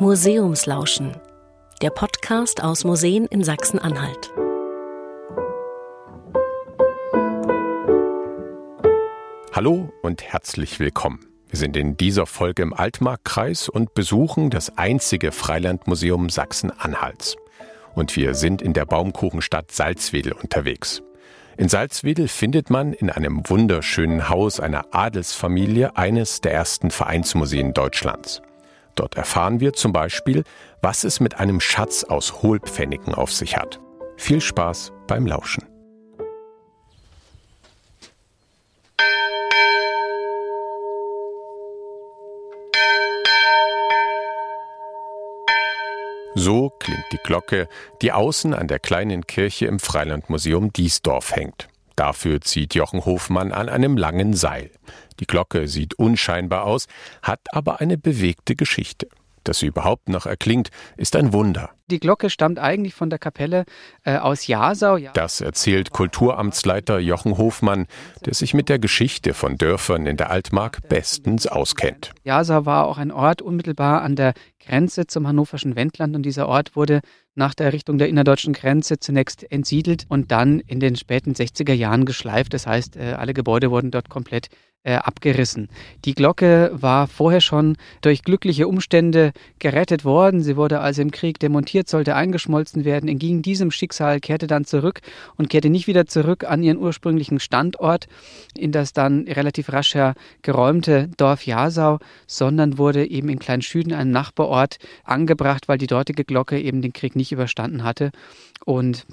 Museumslauschen, der Podcast aus Museen in Sachsen-Anhalt. Hallo und herzlich willkommen. Wir sind in dieser Folge im Altmarktkreis und besuchen das einzige Freilandmuseum Sachsen-Anhalts. Und wir sind in der Baumkuchenstadt Salzwedel unterwegs. In Salzwedel findet man in einem wunderschönen Haus einer Adelsfamilie eines der ersten Vereinsmuseen Deutschlands. Dort erfahren wir zum Beispiel, was es mit einem Schatz aus Hohlpfennigen auf sich hat. Viel Spaß beim Lauschen. So klingt die Glocke, die außen an der kleinen Kirche im Freilandmuseum Diesdorf hängt. Dafür zieht Jochen Hofmann an einem langen Seil. Die Glocke sieht unscheinbar aus, hat aber eine bewegte Geschichte. Dass sie überhaupt noch erklingt, ist ein Wunder. Die Glocke stammt eigentlich von der Kapelle äh, aus Jasau. Das erzählt Kulturamtsleiter Jochen Hofmann, der sich mit der Geschichte von Dörfern in der Altmark bestens auskennt. Jasau war auch ein Ort unmittelbar an der Grenze zum hannoverschen Wendland und dieser Ort wurde nach der Errichtung der innerdeutschen Grenze zunächst entsiedelt und dann in den späten 60er Jahren geschleift. Das heißt, äh, alle Gebäude wurden dort komplett äh, abgerissen. Die Glocke war vorher schon durch glückliche Umstände gerettet worden. Sie wurde also im Krieg demontiert, sollte eingeschmolzen werden, entging diesem Schicksal, kehrte dann zurück und kehrte nicht wieder zurück an ihren ursprünglichen Standort in das dann relativ rasch geräumte Dorf Jasau, sondern wurde eben in Kleinschüden, einem Nachbarort, angebracht, weil die dortige Glocke eben den Krieg nicht überstanden hatte. Und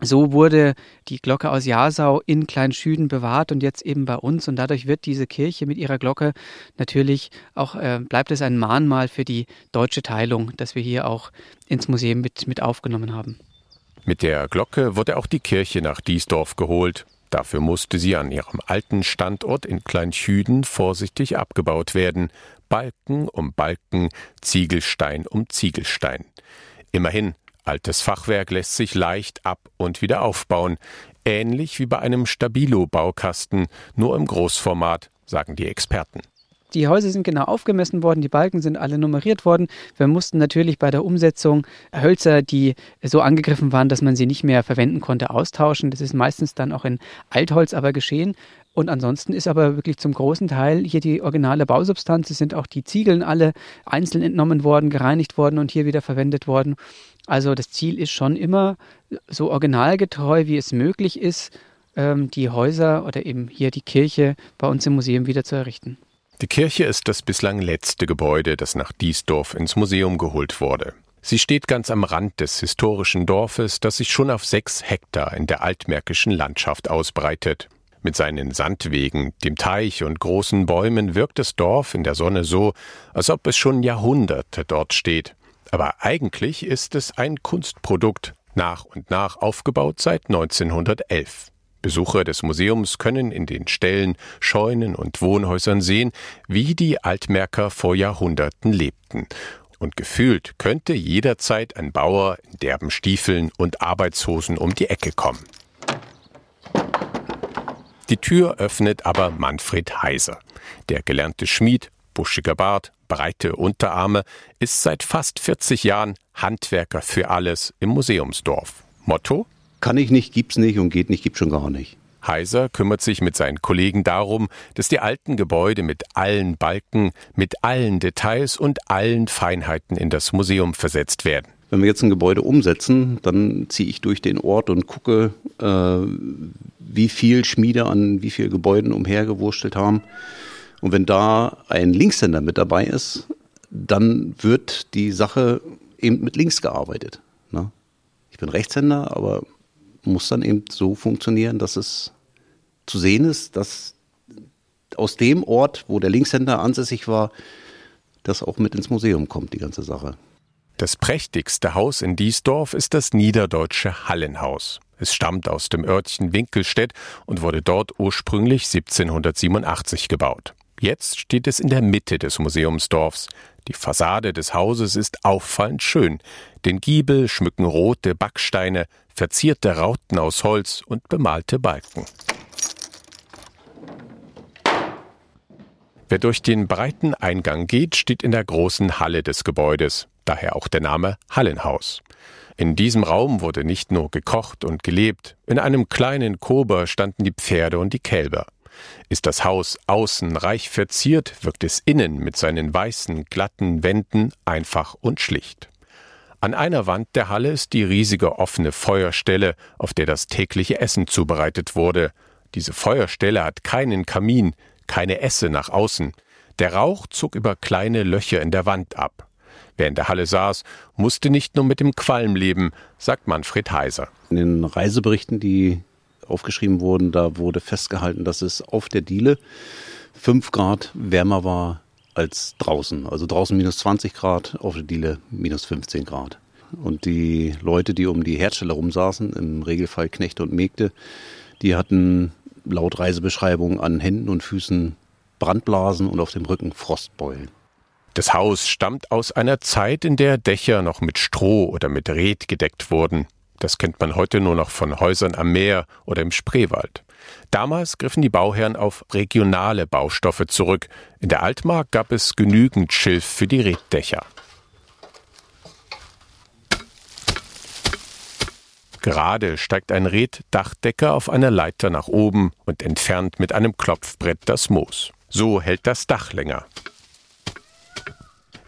so wurde die Glocke aus Jasau in Kleinschüden bewahrt und jetzt eben bei uns. Und dadurch wird diese Kirche mit ihrer Glocke natürlich auch, äh, bleibt es ein Mahnmal für die deutsche Teilung, das wir hier auch ins Museum mit, mit aufgenommen haben. Mit der Glocke wurde auch die Kirche nach Diesdorf geholt. Dafür musste sie an ihrem alten Standort in Kleinschüden vorsichtig abgebaut werden. Balken um Balken, Ziegelstein um Ziegelstein. Immerhin, Altes Fachwerk lässt sich leicht ab und wieder aufbauen, ähnlich wie bei einem Stabilo-Baukasten, nur im Großformat, sagen die Experten. Die Häuser sind genau aufgemessen worden, die Balken sind alle nummeriert worden. Wir mussten natürlich bei der Umsetzung Hölzer, die so angegriffen waren, dass man sie nicht mehr verwenden konnte, austauschen. Das ist meistens dann auch in Altholz aber geschehen. Und ansonsten ist aber wirklich zum großen Teil hier die originale Bausubstanz. Es sind auch die Ziegeln alle einzeln entnommen worden, gereinigt worden und hier wieder verwendet worden. Also das Ziel ist schon immer so originalgetreu, wie es möglich ist, ähm, die Häuser oder eben hier die Kirche bei uns im Museum wieder zu errichten. Die Kirche ist das bislang letzte Gebäude, das nach Diesdorf ins Museum geholt wurde. Sie steht ganz am Rand des historischen Dorfes, das sich schon auf sechs Hektar in der altmärkischen Landschaft ausbreitet. Mit seinen Sandwegen, dem Teich und großen Bäumen wirkt das Dorf in der Sonne so, als ob es schon Jahrhunderte dort steht. Aber eigentlich ist es ein Kunstprodukt, nach und nach aufgebaut seit 1911. Besucher des Museums können in den Ställen, Scheunen und Wohnhäusern sehen, wie die Altmärker vor Jahrhunderten lebten. Und gefühlt könnte jederzeit ein Bauer in derben Stiefeln und Arbeitshosen um die Ecke kommen. Die Tür öffnet aber Manfred Heiser. Der gelernte Schmied, buschiger Bart, breite Unterarme, ist seit fast 40 Jahren Handwerker für alles im Museumsdorf. Motto? Kann ich nicht, gibt's nicht und geht nicht, gibt's schon gar nicht. Heiser kümmert sich mit seinen Kollegen darum, dass die alten Gebäude mit allen Balken, mit allen Details und allen Feinheiten in das Museum versetzt werden. Wenn wir jetzt ein Gebäude umsetzen, dann ziehe ich durch den Ort und gucke, äh, wie viel Schmiede an wie vielen Gebäuden umhergewurstelt haben. Und wenn da ein Linkshänder mit dabei ist, dann wird die Sache eben mit links gearbeitet. Ne? Ich bin Rechtshänder, aber muss dann eben so funktionieren, dass es zu sehen ist, dass aus dem Ort, wo der Linkshänder ansässig war, das auch mit ins Museum kommt, die ganze Sache. Das prächtigste Haus in Diesdorf ist das niederdeutsche Hallenhaus. Es stammt aus dem Örtchen Winkelstedt und wurde dort ursprünglich 1787 gebaut. Jetzt steht es in der Mitte des Museumsdorfs. Die Fassade des Hauses ist auffallend schön. Den Giebel schmücken rote Backsteine, verzierte Rauten aus Holz und bemalte Balken. Wer durch den breiten Eingang geht, steht in der großen Halle des Gebäudes, daher auch der Name Hallenhaus. In diesem Raum wurde nicht nur gekocht und gelebt, in einem kleinen Kober standen die Pferde und die Kälber. Ist das Haus außen reich verziert, wirkt es innen mit seinen weißen, glatten Wänden einfach und schlicht. An einer Wand der Halle ist die riesige offene Feuerstelle, auf der das tägliche Essen zubereitet wurde. Diese Feuerstelle hat keinen Kamin, keine Esse nach außen. Der Rauch zog über kleine Löcher in der Wand ab. Wer in der Halle saß, musste nicht nur mit dem Qualm leben, sagt Manfred Heiser. In den Reiseberichten, die aufgeschrieben wurden, da wurde festgehalten, dass es auf der Diele fünf Grad wärmer war als draußen. Also draußen minus 20 Grad, auf der Diele minus 15 Grad. Und die Leute, die um die Herdstelle rumsaßen, im Regelfall Knechte und Mägde, die hatten laut Reisebeschreibung an Händen und Füßen Brandblasen und auf dem Rücken Frostbeulen. Das Haus stammt aus einer Zeit, in der Dächer noch mit Stroh oder mit Red gedeckt wurden. Das kennt man heute nur noch von Häusern am Meer oder im Spreewald. Damals griffen die Bauherren auf regionale Baustoffe zurück. In der Altmark gab es genügend Schilf für die Reddächer. Gerade steigt ein Reddachdecker auf einer Leiter nach oben und entfernt mit einem Klopfbrett das Moos. So hält das Dach länger.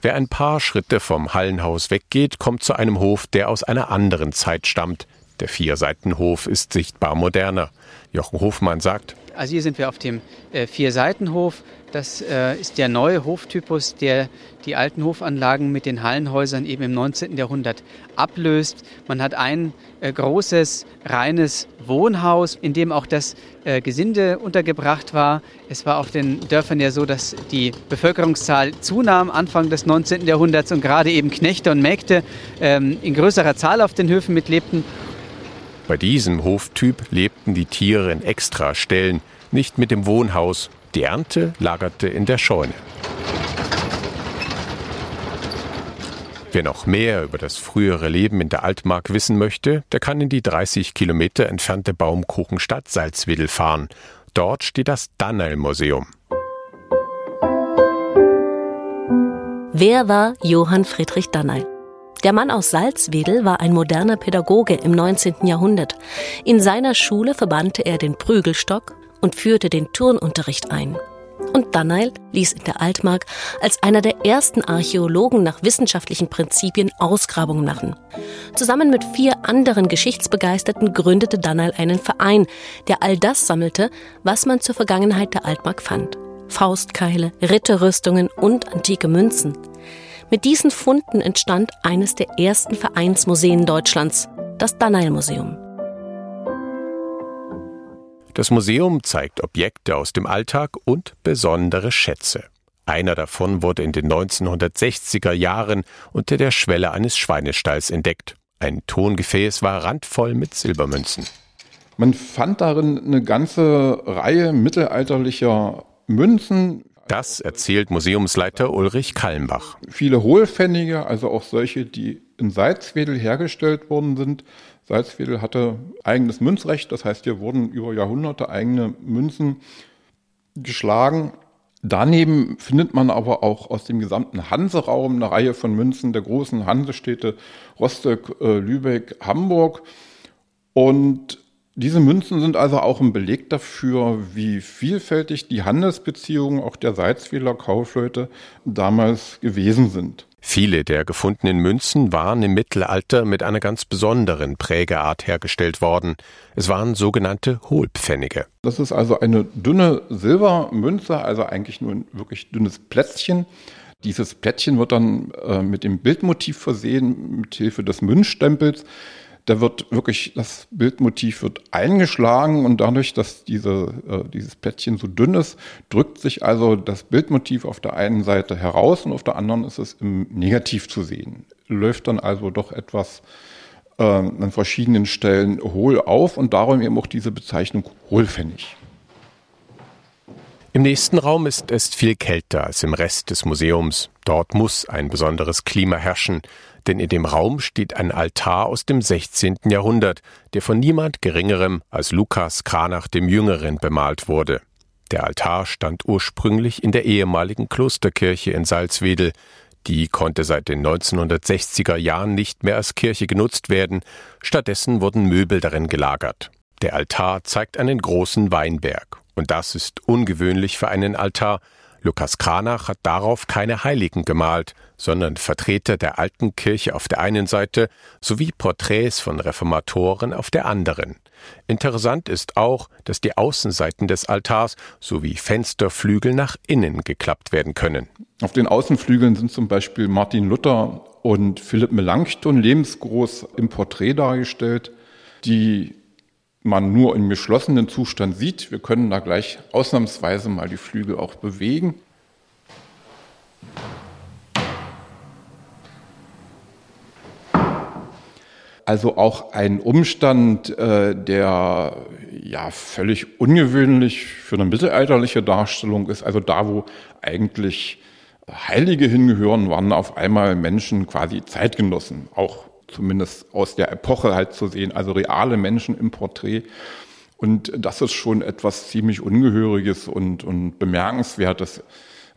Wer ein paar Schritte vom Hallenhaus weggeht, kommt zu einem Hof, der aus einer anderen Zeit stammt. Der Vierseitenhof ist sichtbar moderner. Jochen Hofmann sagt, also hier sind wir auf dem äh, Vierseitenhof. Das äh, ist der neue Hoftypus, der die alten Hofanlagen mit den Hallenhäusern eben im 19. Jahrhundert ablöst. Man hat ein äh, großes, reines Wohnhaus, in dem auch das äh, Gesinde untergebracht war. Es war auf den Dörfern ja so, dass die Bevölkerungszahl zunahm Anfang des 19. Jahrhunderts und gerade eben Knechte und Mägde ähm, in größerer Zahl auf den Höfen mitlebten. Bei diesem Hoftyp lebten die Tiere in Extrastellen, nicht mit dem Wohnhaus. Die Ernte lagerte in der Scheune. Wer noch mehr über das frühere Leben in der Altmark wissen möchte, der kann in die 30 Kilometer entfernte Baumkuchenstadt Salzwedel fahren. Dort steht das Danneil-Museum. Wer war Johann Friedrich Danneil? Der Mann aus Salzwedel war ein moderner Pädagoge im 19. Jahrhundert. In seiner Schule verbannte er den Prügelstock und führte den Turnunterricht ein. Und Danneil ließ in der Altmark als einer der ersten Archäologen nach wissenschaftlichen Prinzipien Ausgrabungen machen. Zusammen mit vier anderen Geschichtsbegeisterten gründete Danneil einen Verein, der all das sammelte, was man zur Vergangenheit der Altmark fand. Faustkeile, Ritterrüstungen und antike Münzen. Mit diesen Funden entstand eines der ersten Vereinsmuseen Deutschlands, das Danneil-Museum. Das Museum zeigt Objekte aus dem Alltag und besondere Schätze. Einer davon wurde in den 1960er Jahren unter der Schwelle eines Schweinestalls entdeckt. Ein Tongefäß war randvoll mit Silbermünzen. Man fand darin eine ganze Reihe mittelalterlicher Münzen, das erzählt Museumsleiter Ulrich Kallenbach. Viele Hohlpfennige, also auch solche, die in Salzwedel hergestellt worden sind. Salzwedel hatte eigenes Münzrecht, das heißt, hier wurden über Jahrhunderte eigene Münzen geschlagen. Daneben findet man aber auch aus dem gesamten Hanseraum eine Reihe von Münzen der großen Hansestädte Rostock, äh, Lübeck, Hamburg. Und diese Münzen sind also auch ein Beleg dafür, wie vielfältig die Handelsbeziehungen auch der Salzwedler Kaufleute damals gewesen sind. Viele der gefundenen Münzen waren im Mittelalter mit einer ganz besonderen Prägeart hergestellt worden. Es waren sogenannte Hohlpfennige. Das ist also eine dünne Silbermünze, also eigentlich nur ein wirklich dünnes Plätzchen. Dieses Plättchen wird dann äh, mit dem Bildmotiv versehen, mit Hilfe des Münzstempels da wird wirklich, das Bildmotiv wird eingeschlagen und dadurch, dass diese, äh, dieses Plättchen so dünn ist, drückt sich also das Bildmotiv auf der einen Seite heraus und auf der anderen ist es im Negativ zu sehen. Läuft dann also doch etwas äh, an verschiedenen Stellen hohl auf und darum eben auch diese Bezeichnung Hohlpfennig. Im nächsten Raum ist es viel kälter als im Rest des Museums. Dort muss ein besonderes Klima herrschen denn in dem Raum steht ein Altar aus dem 16. Jahrhundert, der von niemand Geringerem als Lukas Kranach dem Jüngeren bemalt wurde. Der Altar stand ursprünglich in der ehemaligen Klosterkirche in Salzwedel. Die konnte seit den 1960er Jahren nicht mehr als Kirche genutzt werden. Stattdessen wurden Möbel darin gelagert. Der Altar zeigt einen großen Weinberg. Und das ist ungewöhnlich für einen Altar. Lukas Kranach hat darauf keine Heiligen gemalt, sondern Vertreter der alten Kirche auf der einen Seite sowie Porträts von Reformatoren auf der anderen. Interessant ist auch, dass die Außenseiten des Altars sowie Fensterflügel nach innen geklappt werden können. Auf den Außenflügeln sind zum Beispiel Martin Luther und Philipp Melanchthon lebensgroß im Porträt dargestellt, die man nur im geschlossenen Zustand sieht. Wir können da gleich ausnahmsweise mal die Flügel auch bewegen. Also auch ein Umstand, äh, der ja völlig ungewöhnlich für eine mittelalterliche Darstellung ist. Also da, wo eigentlich Heilige hingehören, waren auf einmal Menschen quasi Zeitgenossen, auch zumindest aus der Epoche halt zu sehen, also reale Menschen im Porträt. Und das ist schon etwas ziemlich Ungehöriges und, und Bemerkenswertes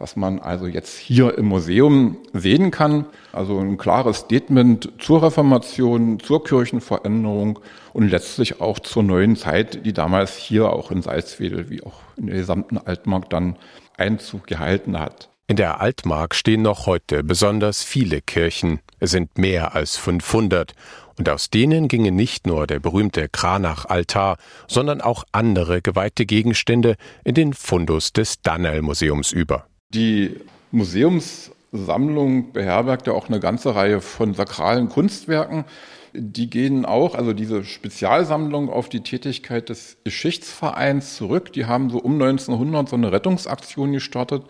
was man also jetzt hier im Museum sehen kann. Also ein klares Statement zur Reformation, zur Kirchenveränderung und letztlich auch zur neuen Zeit, die damals hier auch in Salzwedel wie auch in der gesamten Altmark dann Einzug gehalten hat. In der Altmark stehen noch heute besonders viele Kirchen. Es sind mehr als 500. Und aus denen gingen nicht nur der berühmte Kranach-Altar, sondern auch andere geweihte Gegenstände in den Fundus des Dannel-Museums über. Die Museumssammlung beherbergt ja auch eine ganze Reihe von sakralen Kunstwerken. Die gehen auch, also diese Spezialsammlung auf die Tätigkeit des Geschichtsvereins zurück. Die haben so um 1900 so eine Rettungsaktion gestartet,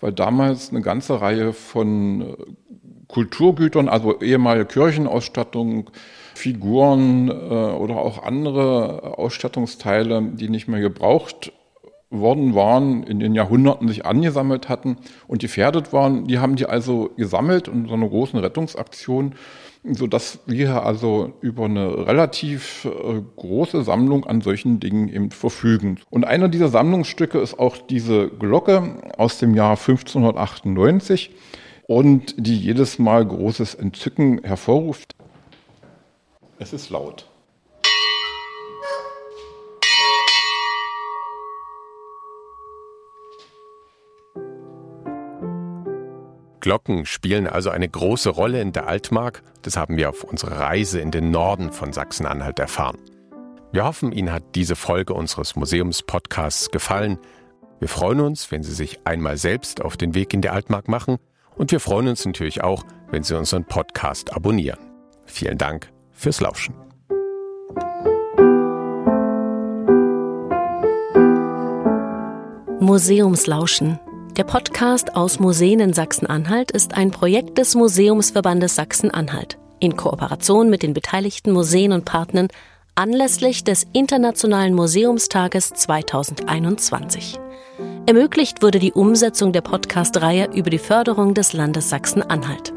weil damals eine ganze Reihe von Kulturgütern, also ehemalige Kirchenausstattung, Figuren äh, oder auch andere Ausstattungsteile, die nicht mehr gebraucht worden waren, in den Jahrhunderten sich angesammelt hatten und gefährdet waren, die haben die also gesammelt in so einer großen Rettungsaktion, so dass wir also über eine relativ äh, große Sammlung an solchen Dingen eben verfügen. Und einer dieser Sammlungsstücke ist auch diese Glocke aus dem Jahr 1598 und die jedes Mal großes Entzücken hervorruft. Es ist laut. Glocken spielen also eine große Rolle in der Altmark. Das haben wir auf unserer Reise in den Norden von Sachsen-Anhalt erfahren. Wir hoffen, Ihnen hat diese Folge unseres Museumspodcasts gefallen. Wir freuen uns, wenn Sie sich einmal selbst auf den Weg in die Altmark machen. Und wir freuen uns natürlich auch, wenn Sie unseren Podcast abonnieren. Vielen Dank fürs Lauschen. Museumslauschen der Podcast aus Museen in Sachsen-Anhalt ist ein Projekt des Museumsverbandes Sachsen-Anhalt in Kooperation mit den beteiligten Museen und Partnern anlässlich des Internationalen Museumstages 2021. Ermöglicht wurde die Umsetzung der Podcast-Reihe über die Förderung des Landes Sachsen-Anhalt.